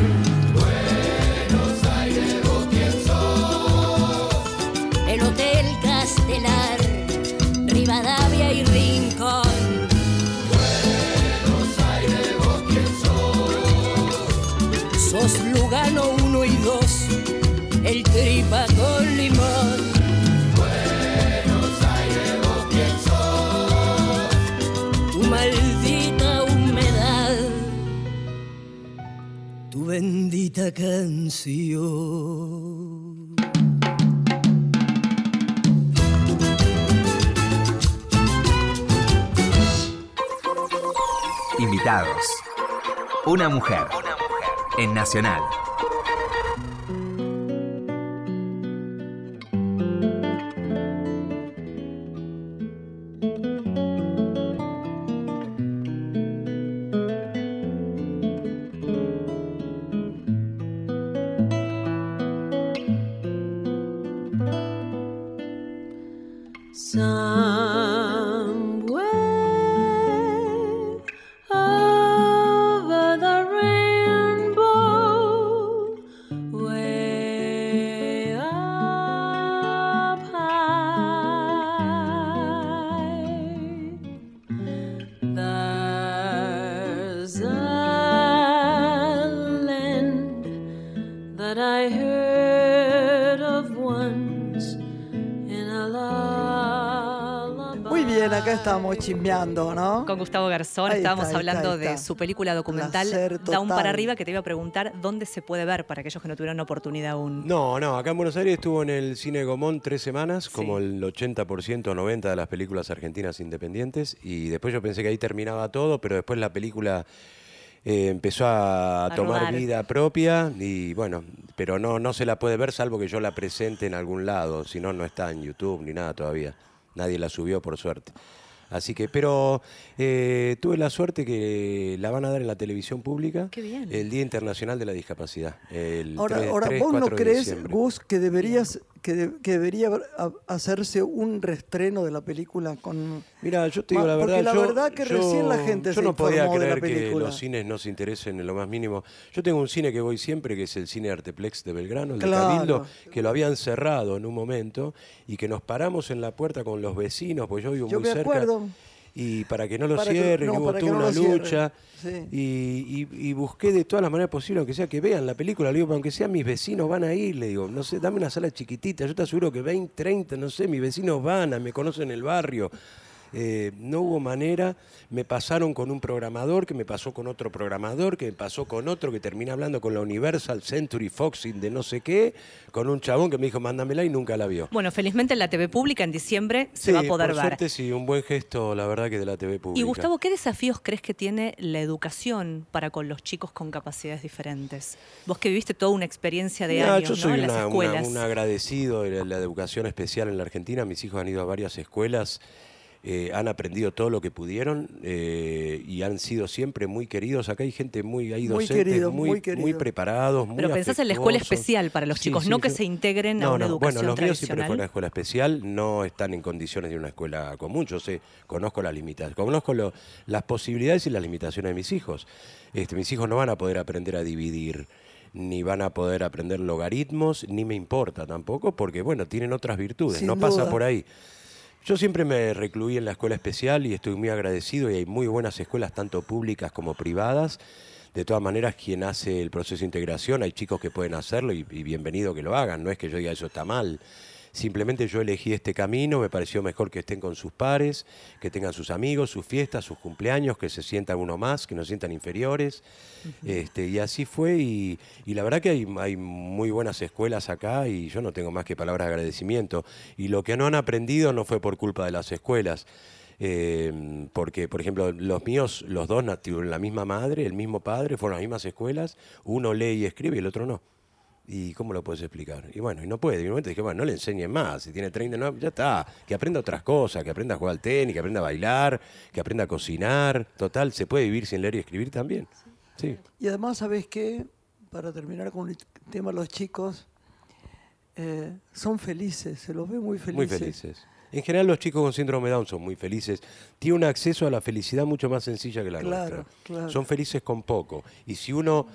El tripa con limón. Maldita humedad tu bendita canción. Invitados. Una mujer. En Nacional. Muy bien, acá estamos chismeando, ¿no? Con Gustavo Garzón Ahí estábamos está, ahí está, hablando de su película documental un para arriba que te iba a preguntar dónde se puede ver para aquellos que no tuvieron oportunidad aún. No, no, acá en Buenos Aires estuvo en el Cine Gomón tres semanas, como el 80% o 90% de las películas argentinas independientes, y después yo pensé que ahí terminaba todo, pero después la película eh, empezó a, A tomar rodar. vida propia, y bueno, pero no, no se la puede ver salvo que yo la presente en algún lado, si no, no está en YouTube ni nada todavía. Nadie la subió, por suerte. Así que, pero eh, tuve la suerte que la van a dar en la televisión pública Qué bien. el Día Internacional de la Discapacidad. El Ahora, 3, ahora 3, ¿vos no 4 de crees. Gus, que deberías que, de- que debería hacerse un restreno de la película con Mira, yo te digo la porque verdad. la yo- verdad que yo- recién la gente Yo se no podía informó de la creer que los cines no se interesen en lo más mínimo. Yo tengo un cine que voy siempre, que es el Cine Arteplex de Belgrano, el Claro. de Cabildo, que lo habían cerrado en un momento y que nos paramos en la puerta con los vecinos, pues yo vivo Yo muy me cerca. acuerdo. Y para que no lo Para que- cierren, no, hubo toda no una lucha. Sí. Y, y- y busqué de todas las maneras posibles, aunque sea que vean la película, le digo, aunque sean mis vecinos van a ir, le digo, no sé, dame una sala chiquitita, yo te aseguro que 20, 30, no sé, mis vecinos van, a- me conocen el barrio. Eh, no hubo manera, me pasaron con un programador, que me pasó con otro programador, que me pasó con otro que termina hablando con la Universal Century Foxing de no sé qué, con un chabón que me dijo, mándamela y nunca la vio. Bueno, felizmente en la TV pública en diciembre se va a poder por ver. suerte sí, un buen gesto, la verdad, que de la TV pública. Y Gustavo, ¿qué desafíos crees que tiene la educación para con los chicos con capacidades diferentes? Vos que viviste toda una experiencia de Mira, años yo ¿no? soy en las una- una- escuelas. un agradecido de la, la educación especial en la Argentina. Mis hijos han ido a varias escuelas, eh, han aprendido todo lo que pudieron eh, y han sido siempre muy queridos. Acá hay gente muy, hay Muy docentes querido, muy, muy querido. preparados, muy Pero pensás en la escuela especial para los chicos, no que se integren a una no, educación Bueno, los míos siempre tradicional. fueron a escuela especial, no están en condiciones de una escuela común. Yo sé, conozco las limitaciones, conozco lo- las posibilidades y las limitaciones de mis hijos. Este, mis hijos no van a poder aprender a dividir ni van a poder aprender logaritmos, ni me importa tampoco, porque bueno, tienen otras virtudes, Sin no pasa por ahí. Yo siempre me recluí en la escuela especial y estoy muy agradecido y hay muy buenas escuelas, tanto públicas como privadas. De todas maneras, quien hace el proceso de integración, hay chicos que pueden hacerlo y, y bienvenido que lo hagan, no es que yo diga eso está mal. Simplemente yo elegí este camino, me pareció mejor que estén con sus pares, que tengan sus amigos, sus fiestas, sus cumpleaños, que se sientan uno más, que no se sientan inferiores. este, y así fue y, y la verdad que hay, hay muy buenas escuelas acá y yo no tengo más que palabras de agradecimiento. Y lo que no han aprendido no fue por culpa de las escuelas. eh, porque, por ejemplo, los míos, los dos tuvieron la misma madre, el mismo padre, fueron a las mismas escuelas, uno lee y escribe y el otro no. ¿Y cómo lo puedes explicar? Y bueno, y no puede. Y en un momento dije, bueno, no le enseñes más. Si tiene 30, no, ya está. Que aprenda otras cosas, que aprenda a jugar al tenis, que aprenda a bailar, que aprenda a cocinar. Total, se puede vivir sin leer y escribir también. Sí. Y además, ¿sabes qué? Para terminar con el tema, los chicos eh, son felices, se los ve muy felices. Muy felices. En general los chicos con síndrome de Down son muy felices. Tienen un acceso a la felicidad mucho más sencilla que la Claro, nuestra. claro. Son felices con poco. Y si uno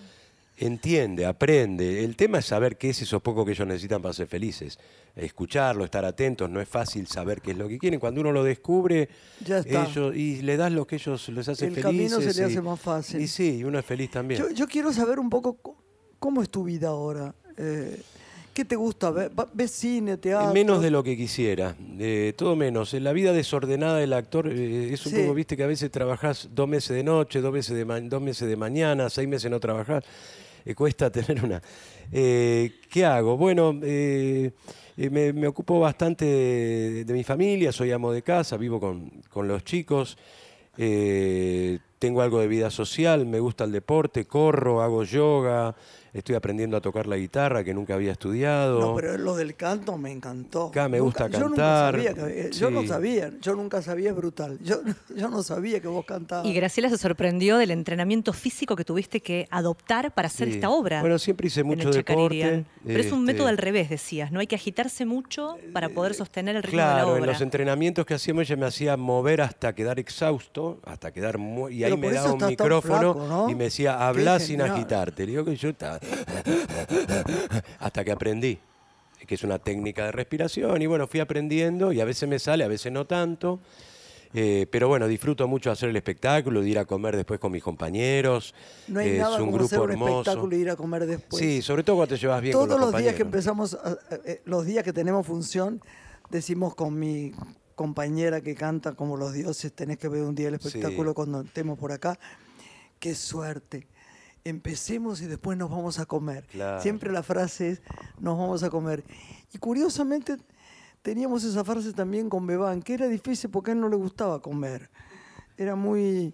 entiende, aprende, el tema es saber qué es eso poco que ellos necesitan para ser felices. Escucharlo, estar atentos, no es fácil saber qué es lo que quieren. Cuando uno lo descubre, Ya está. ellos, y le das lo que ellos les hace El felices. camino se le y- hace más fácil. Y sí, y uno es feliz también. Yo, yo quiero saber un poco co- cómo es tu vida ahora. Eh, ¿Qué te gusta ¿Ves cine, teatro? Menos de lo que quisiera, eh, todo menos. En la vida desordenada del actor eh, es un Sí. poco, viste, que a veces trabajás dos meses de noche, dos meses de, dos meses de mañana, seis meses no trabajás. Eh, cuesta tener una. Eh, ¿Qué hago? Bueno, eh, me, me ocupo bastante de, de mi familia, soy amo de casa, vivo con, con los chicos, tengo algo de vida social, me gusta el deporte, corro, hago yoga, estoy aprendiendo a tocar la guitarra que nunca había estudiado. No, pero lo del canto me encantó. Acá me Nunca- gusta yo nunca cantar, sabía que- yo no sabía, yo nunca sabía, es brutal. Yo, yo no sabía que vos cantabas. Y Graciela se sorprendió del entrenamiento físico que tuviste que adoptar para hacer Sí. esta obra. Bueno, siempre hice mucho el deporte. Pero es un este- método al revés, decías, ¿no? Hay que agitarse mucho para poder sostener el ritmo de la Claro, en obra. los entrenamientos que hacíamos ella me hacía mover hasta quedar exhausto, hasta quedar mu- y ahí Pero me daba un micrófono flaco, ¿no? y me decía, habla sin agitarte. Le digo que yo estaba hasta que aprendí, que es una técnica de respiración y bueno, fui aprendiendo y a veces me sale, a veces no tanto. Eh, pero bueno, disfruto mucho hacer el espectáculo, de ir a comer después con mis compañeros. no hay Eh, nada es un como grupo hacer un hermoso. espectáculo y ir a comer después. Sí, sobre todo cuando te llevas bien con Todos los los días que empezamos, a- eh, los días que tenemos función, decimos con mi compañera que canta como los dioses, tenés que ver un día el Sí. espectáculo cuando estemos por acá. Qué suerte. Empecemos y después nos vamos a comer. Claro. Siempre la frase es, nos vamos a comer. Y curiosamente teníamos esa frase también con Bebán, que era difícil porque a él no le gustaba comer. Era muy...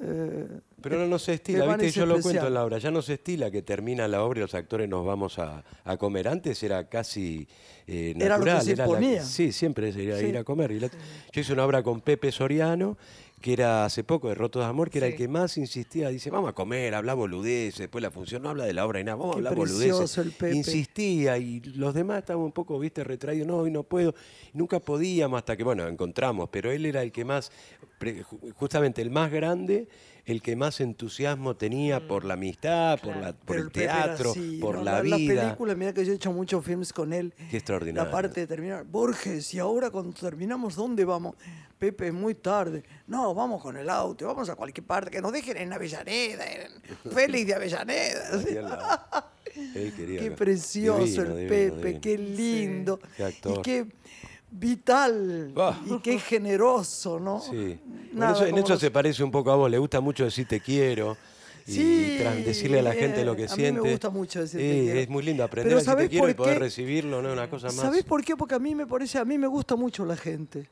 eh, Pero no, no se estila, Bebán viste, es yo lo cuento en la obra, ya no se estila que termina la obra y los actores nos vamos a, a comer. Antes era casi eh, Era lo que natural. se la- imponía. sí, siempre era Sí. ir a comer. Y la- yo hice una obra con Pepe Soriano, que era hace poco de Rotos de Amor, que era el que más insistía, dice, vamos a comer, habla boludeces, después la función no habla de la obra y nada, vamos a hablar boludeces. el Pepe. Insistía y los demás estaban un poco, viste, retraídos, no, hoy no puedo. Nunca podíamos hasta que, bueno, encontramos, pero él era el que más, justamente el más grande, el que más entusiasmo tenía por la amistad, por, la, por Pero el teatro, así, por ¿no? la Las vida. películas, mira que yo he hecho muchos films con él. Qué extraordinario. La parte de terminar. Borges, y ahora cuando terminamos, ¿dónde vamos? Pepe, es muy tarde. No, vamos con el auto, vamos a cualquier parte, que nos dejen en Avellaneda, en Félix de Avellaneda. Él quería Qué precioso divino, el divino, Pepe, divino. qué lindo. Qué actor. Y qué vital. Ah. Y qué generoso, ¿no? Sí. Bueno, Nada eso- en eso los- se parece un poco a vos, le gusta mucho decir te quiero. Y Sí, decirle a la gente lo que a mí me siente. gusta mucho decir te quiero. Es muy lindo aprender Pero a decir te ¿sabés quiero y poder qué? recibirlo, ¿no? Una cosa más. ¿Sabés por qué? Porque a mí me parece, a mí me gusta mucho la gente.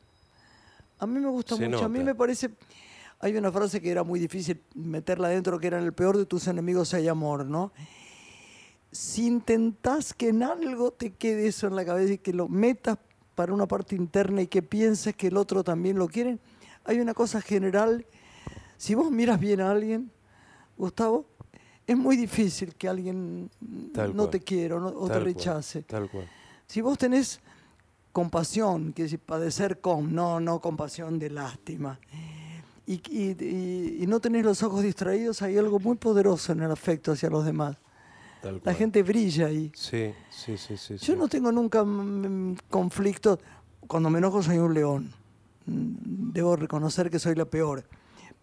A mí me gusta Se mucho. A mí me parece. Hay una frase que era muy difícil meterla adentro, que era el peor de tus enemigos hay amor, ¿no? Si intentás que en algo te quede eso en la cabeza y que lo metas para una parte interna y que pienses que el otro también lo quiere, hay una cosa general. Si vos miras bien a alguien, Gustavo, es muy difícil que alguien Tal no cual. te quiera o, no- o te cual, rechace. Tal cual. Si vos tenés compasión, que decir padecer con, no, no compasión de lástima, y, y- y- y no tenés los ojos distraídos, hay algo muy poderoso en el afecto hacia los demás. La gente brilla ahí. Sí, sí, sí, sí. Yo sí. no tengo nunca conflictos. Cuando me enojo soy un león. Mm, Debo reconocer que soy la peor.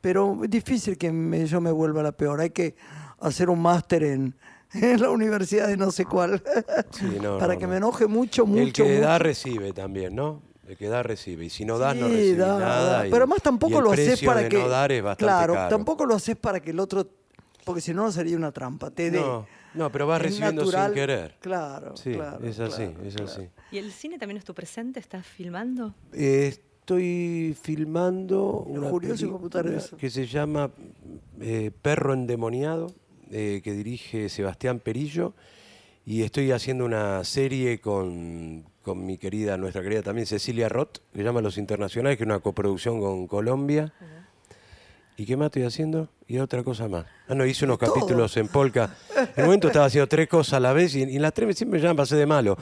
Pero es difícil que me- yo me vuelva la peor. Hay que hacer un máster en, en la universidad de no sé cuál. Sí, no, para no, que no. me enoje mucho, mucho. El que da mucho. recibe también, ¿no? El que da recibe. Y si no das, no Sí, recibes da, nada. da. y- Pero además tampoco lo haces para que. no dar es bastante claro, caro. tampoco lo haces para que el otro. Porque si no sería una trampa. Te dé. No, pero vas recibiendo natural. sin querer. Claro. Sí, claro, es así, claro, es claro. así. ¿Y el cine también es tu presente? ¿Estás filmando? Eh, estoy filmando una película que se llama eh, Perro endemoniado, eh, que dirige Sebastián Perillo, y estoy haciendo una serie con, con mi querida, nuestra querida también Cecilia Roth, que se llama Los Internacionales, que es una coproducción con Colombia. ¿Y qué más estoy haciendo? Y otra cosa más. Ah, no, hice unos todo. capítulos en Polka. En un momento estaba haciendo tres cosas a la vez y, en las tres me- siempre ya me pasé de malo.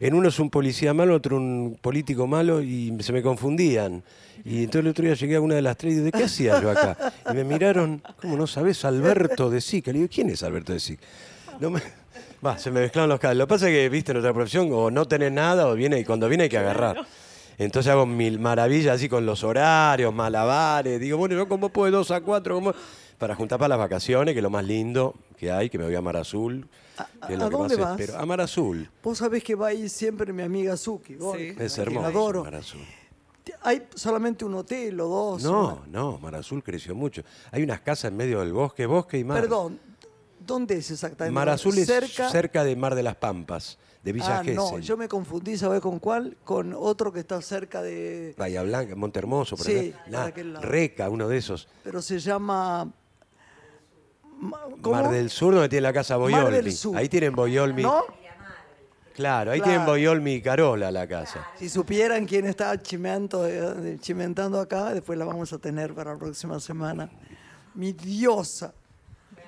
En uno es un policía malo, otro un político malo y se me confundían. Y entonces el otro día llegué a una de las tres y digo, ¿de qué hacía yo acá? Y me miraron, ¿cómo no sabes? Alberto de Sica. Le digo, ¿quién es Alberto de Sica? No me... Va, se me mezclaron los cables. Lo que pasa es que, viste, en nuestra profesión o no tenés nada o viene y cuando viene hay que agarrar. Entonces hago mil maravillas así con los horarios, malabares. Digo, bueno, yo como puedo dos a cuatro, ¿cómo? Para juntar para las vacaciones, que es lo más lindo que hay, que me voy a Mar Azul. que es ¿A que dónde más vas? espero. A Mar Azul. Vos sabés que va ahí siempre mi amiga Suki. Borges, Es a quien hermoso. adoro. Mar Azul. Hay solamente un hotel o dos. No, no, Mar Azul creció mucho. Hay unas casas en medio del bosque, bosque y mar. Perdón, ¿Dónde es exactamente? Mar Azul es cerca. cerca de Mar de las Pampas, de Villa ah, no, yo me confundí, ¿sabes con cuál? Con otro que está cerca de. Bahía Blanca, Monte Hermoso, por Sí, acá. por Nah, aquel lado. Reca, uno de esos. Pero se llama. Mar del Sur, donde tiene la casa Boyolmi. Ahí tienen Boyolmi. ¿No? Claro, ahí Claro. tienen Boyolmi y Carola la casa. Si supieran quién está chimeando, eh, chimentando acá, después la vamos a tener para la próxima semana. Mi diosa.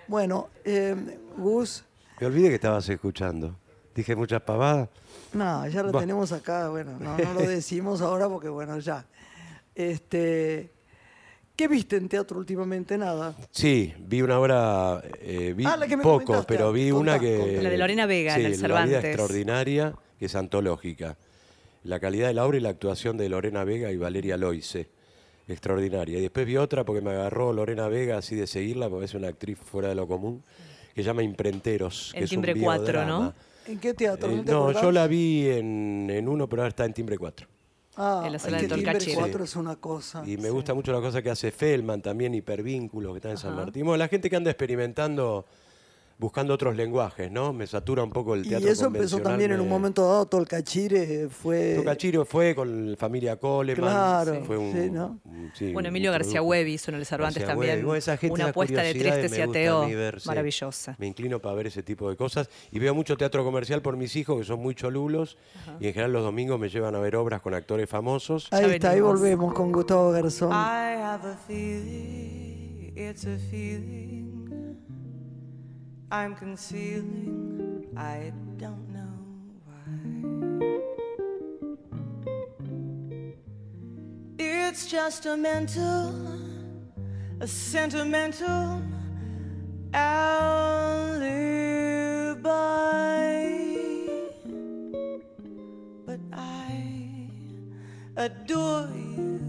Bueno, eh, Gus, Me olvidé que estabas escuchando. Dije muchas pavadas. no, ya lo tenemos acá. Bueno, no, no lo decimos ahora porque, bueno, ya. Este, ¿Qué viste en teatro últimamente? Nada. Sí, vi una obra, eh, vi Ah, la que me poco, comentaste. pero vi Contá, una que... La de Lorena Vega, sí, en el La vida Cervantes. extraordinaria, que es antológica. La calidad de la obra y la actuación de Lorena Vega y Valeria Loise, extraordinaria. Y después vi otra porque me agarró Lorena Vega así de seguirla, porque es una actriz fuera de lo común, que se llama Imprenteros. En que es un Timbre 4, biodrama. ¿no? ¿En qué teatro? Eh, ¿No, yo la vi en, en uno, pero ahora está en Timbre 4. Ah, En la sala es de que Timbre Torcachero. 4 es una cosa. Y me gusta mucho la cosa que hace Feldman, también hipervínculos, que está en San Martín. Bueno, la gente que anda experimentando, buscando otros lenguajes, ¿no? Me satura un poco el Y teatro eso empezó también en un me- momento dado, Tolcachire fue... Tocachiro fue con familia Coleman. Claro, fue un, sí, ¿no? un- sí, Bueno, un Emilio García. Huevi hizo en el Cervantes García también. Bueno, esa gente, una apuesta de tristes y ateo ver, sí. maravillosa. Me inclino para ver ese tipo de cosas. Y veo mucho teatro comercial por mis hijos, que son muy cholulos. Y en general los domingos me llevan a ver obras con actores famosos. Ahí Ya está, ahí volvemos con Gustavo Garzón. I have a feeling, it's a feeling I'm concealing, I don't know why. It's just a mental, a sentimental alibi. But I adore you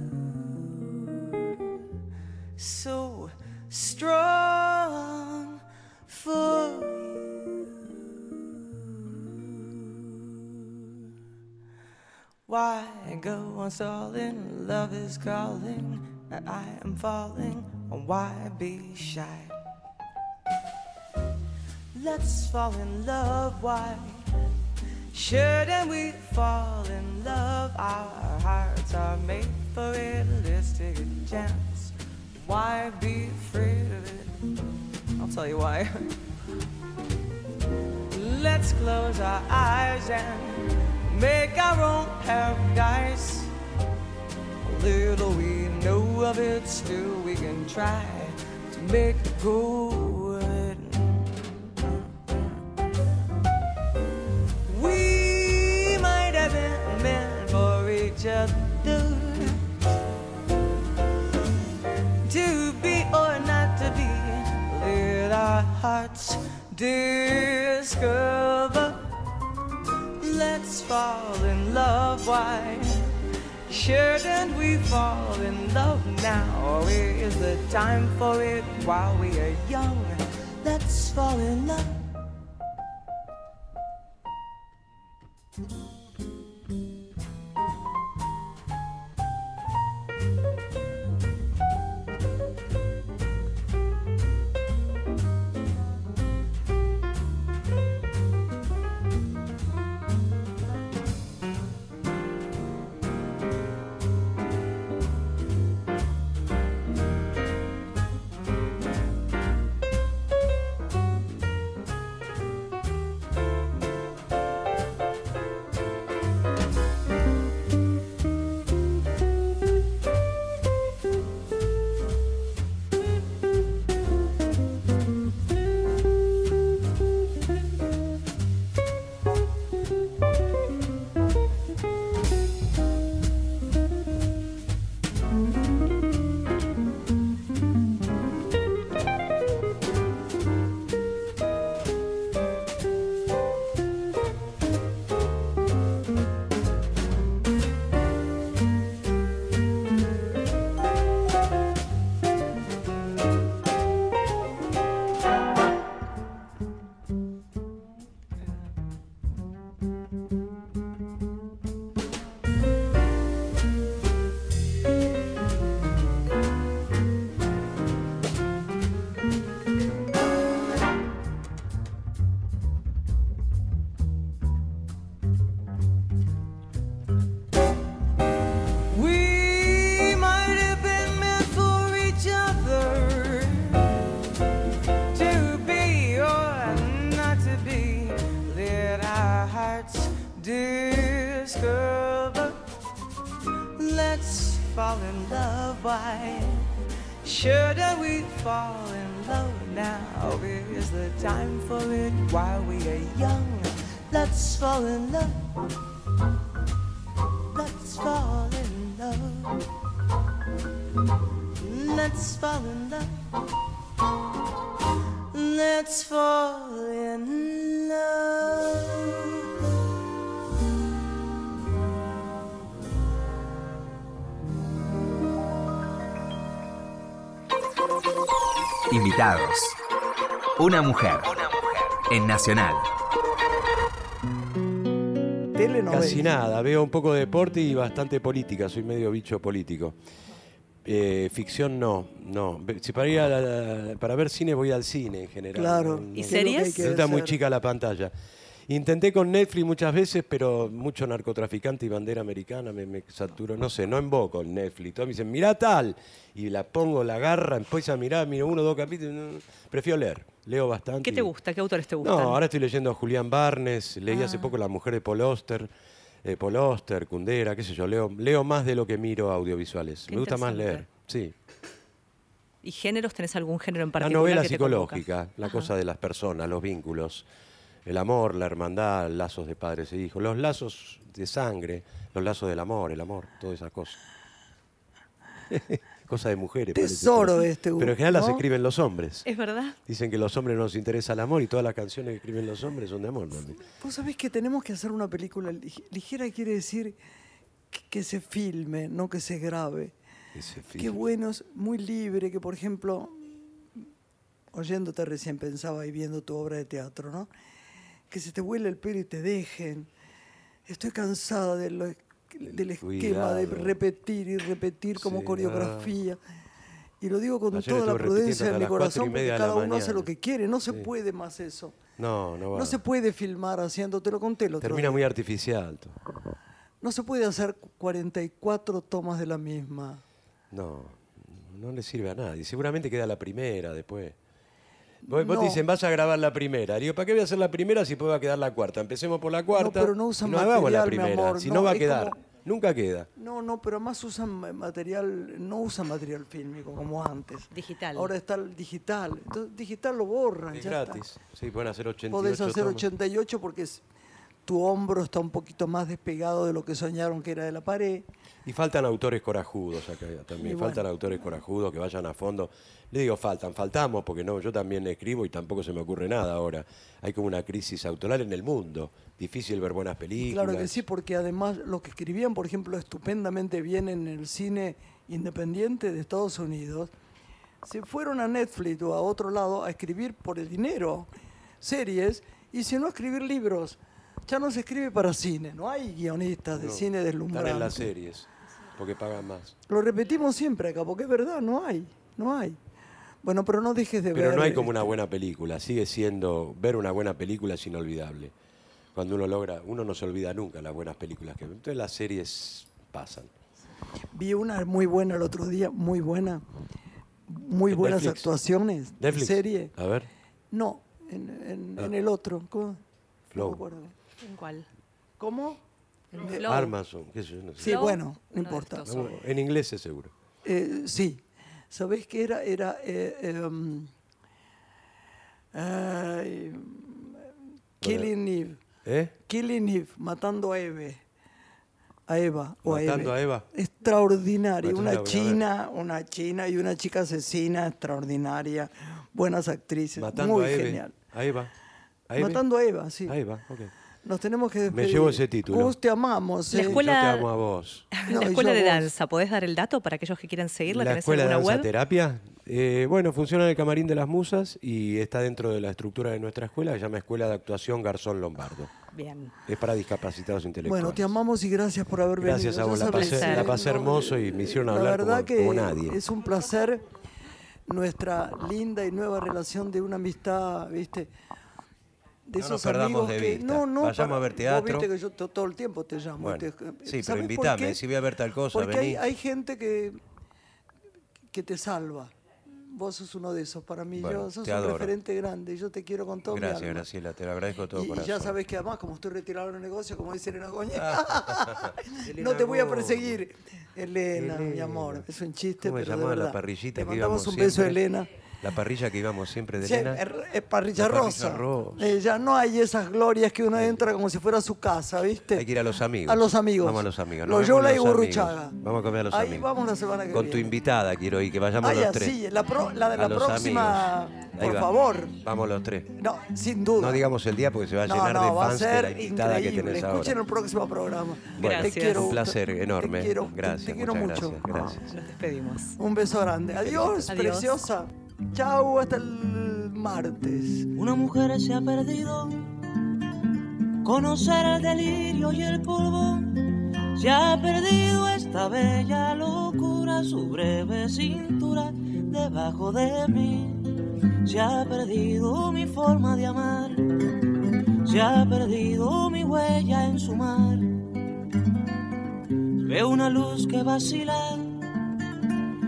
so strong for you. Why go on stalling? Love is calling, and I am falling. Why be shy? Let's fall in love. Why shouldn't we fall in love? Our hearts are made for a chance. Why be afraid of it? I'll tell you why. Let's close our eyes and make our own paradise. Little we know of it, still we can try to make it good. Discover. Let's fall in love. Why shouldn't we fall in love now? Is the time for it while we are young? Let's fall in love. Invitados. Una mujer. En Nacional. Telenovela. Casi nada, veo un poco de deporte y bastante política, soy medio bicho político. Eh, ficción no, no. Si para, ir a la- para ver cine voy al cine en general. Claro. No- ¿Y ¿Qué es no- lo que hay series? que Resulta muy chica la pantalla. Intenté con Netflix muchas veces, pero mucho narcotraficante y bandera americana me, me saturó. No sé, no emboco en Netflix. Todos me dicen, mirá tal. Y la pongo, la agarra, empiezo a mirar, miro uno o dos capítulos. Prefiero leer. Leo bastante. ¿Qué te gusta? ¿Qué autores te gustan? No, ahora estoy leyendo a Julián Barnes. Leí Ah. hace poco La mujer de Paul Auster. Eh, Paul Auster, Kundera, qué sé yo. Leo, leo más de lo que miro audiovisuales. Qué me gusta más leer. Sí. ¿Y géneros? ¿Tenés algún género en La particular? novela que te convoca? psicológica, la Ajá. cosa de las personas, los vínculos, el amor, la hermandad, lazos de padres e hijos, los lazos de sangre, los lazos del amor, el amor, todas esas cosas. Cosa de mujeres. parece, Tesoro pero- este, Pero en general las ¿no? escriben los hombres. ¿Es verdad? Dicen que los hombres no nos interesa el amor y todas las canciones que escriben los hombres son de amor también. Vos sabés que tenemos que hacer una película lig- ligera, quiere decir que, que se filme, no que se grabe. Ese Qué film. bueno, es muy libre, que por ejemplo, oyéndote recién pensaba y viendo tu obra de teatro, ¿no? Que se te vuele el pelo y te dejen. Estoy cansada de lo- del esquema de repetir y repetir como Sí, coreografía. Y lo digo con Ayer toda la prudencia en mi corazón, porque la cada uno hace lo que quiere. No se Sí. puede más eso. No, no va. No se puede filmar haciéndote lo conté el otro Termina muy artificial. No se puede hacer 44 tomas de la misma. No, no le sirve a nadie. Seguramente queda la primera después. Vos, vos No. te dicen, vas a grabar la primera. Le digo, ¿para qué voy a hacer la primera si puedo va a quedar la cuarta? Empecemos por la cuarta. pero no usan y no hagamos la material, mi primera. amor, si no, no, va a quedar. como- Nunca queda. No, no, pero además usan ma- material, no usan material fílmico como antes. Digital. Ahora está el digital. Entonces, digital lo borran. Es ya gratis. está. Sí, pueden hacer 88 Podés hacer tomas. 88 porque es- tu hombro está un poquito más despegado de lo que soñaron que era de la pared. Y faltan autores corajudos acá también. Y bueno. Faltan autores corajudos que vayan a fondo. Le digo, faltan, faltamos, porque no, yo también escribo y tampoco se me ocurre nada ahora. Hay como una crisis autoral en el mundo. Difícil ver buenas películas. Claro que sí, porque además lo que escribían, por ejemplo, estupendamente bien en el cine independiente de Estados Unidos, se fueron a Netflix o a otro lado a escribir por el dinero series y si no escribir libros. Ya no se escribe para cine, no hay guionistas de No, cine Están en las deslumbrante. series, porque pagan más. Lo repetimos siempre acá, porque es verdad, no hay, no hay. Bueno, pero no dejes de ver. Pero no hay como una buena película. Sigue siendo, ver una buena película es inolvidable. Cuando uno logra, uno no se olvida nunca las buenas películas que ve. Entonces las series pasan. Vi una muy buena el otro día, muy buena. Muy ¿En buenas Netflix? actuaciones. de serie. A ver. No, en, en- Ah. en el otro. ¿Cómo? Flow. No. ¿En cuál? ¿Cómo? En Flow. Amazon, qué sé yo, no sé. Sí, Flow, bueno, no uno de importa. estos. No, En inglés es seguro. Eh, sí. ¿Sabés qué era? Era. eh, em, ay, Killing Eve. ¿Eh? Killing Eve, matando a Eve. A Eva. O Matando a, Eve. a Eva. Extraordinaria. Una china, una china y una chica asesina extraordinaria. Buenas actrices. Matando muy a Eve. genial. A Eva. ¿A Eve? Matando a Eva, sí. A Eva, ok. Nos tenemos que despedir. llevo ese título. Gus, te amamos. La eh. escuela- Yo te amo a vos. No, la escuela de vos. danza, ¿podés dar el dato para aquellos que quieran seguirla? La ¿Tenés escuela de danza web? terapia, eh, bueno, funciona en el camarín de las musas y está dentro de la estructura de nuestra escuela, que se llama Escuela de Actuación Garzón Lombardo. Bien. Es para discapacitados intelectuales. Bueno, te amamos y gracias por haber Gracias venido. a vos, la pasé- la pasé hermoso y me hicieron la hablar verdad como- que como nadie. Es un placer nuestra linda y nueva relación de una amistad, ¿viste? De No nos perdamos amigos de que vista. no, no, Vayamos a ver vos teatro. viste que yo to- todo el tiempo te llamo. Bueno, te- sí, pero ¿sabés por invítame, si voy a ver tal cosa, Porque hay, vení. hay gente que, que te salva. vos sos uno de esos para mí. Bueno, yo sos un adoro. referente grande yo te quiero con todo mi Gracias, alma. Graciela, te lo agradezco de todo Y, y corazón. ya sabes que además, como estoy retirado del negocio, como dice Elena Goña, no te voy a perseguir. Elena, mi amor, es un chiste, ¿Cómo pero de llamaba la verdad. parrillita Te mandamos un beso, siempre? Elena. La parrilla que íbamos siempre de Sí, Elena. es, parrilla La parrilla rosa. Eh, ya no hay esas glorias que uno entra como si fuera a su casa, ¿viste? Hay que ir a los amigos. A los amigos. Vamos a los amigos. Los Nos vemos Yola y los amigos. Gurruchaga. Vamos a comer a los Ahí amigos. vamos la semana que Con tu viene. invitada quiero ir, que vayamos Ah, los ya, tres. sí, la, pro- la de A la próxima, amigos. Ahí por va. favor. Vamos los tres. No, sin duda. No digamos el día porque se va a No, llenar no, de fans de la invitada increíble. que tenés Escuchen ahora. el próximo programa. Bueno, Gracias. Te quiero, un placer enorme. Te quiero, te- gracias, te quiero muchas mucho. gracias, gracias. Nos despedimos. Un beso grande. Adiós, Adiós. preciosa. Chau, hasta el martes. Una mujer se ha perdido. Conocer el delirio y el polvo. Se ha perdido esta bella locura, su breve cintura debajo de mí. Se ha perdido mi forma de amar. Se ha perdido mi huella en su mar. Veo una luz que vacila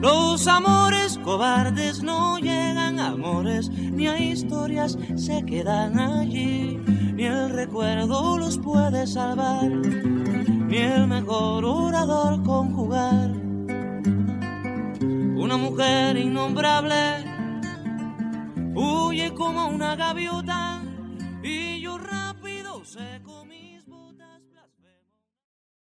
Los amores cobardes no llegan a amores, ni a historias se quedan allí. Ni el recuerdo los puede salvar, ni el mejor orador conjugar. Una mujer innombrable huye como una gaviota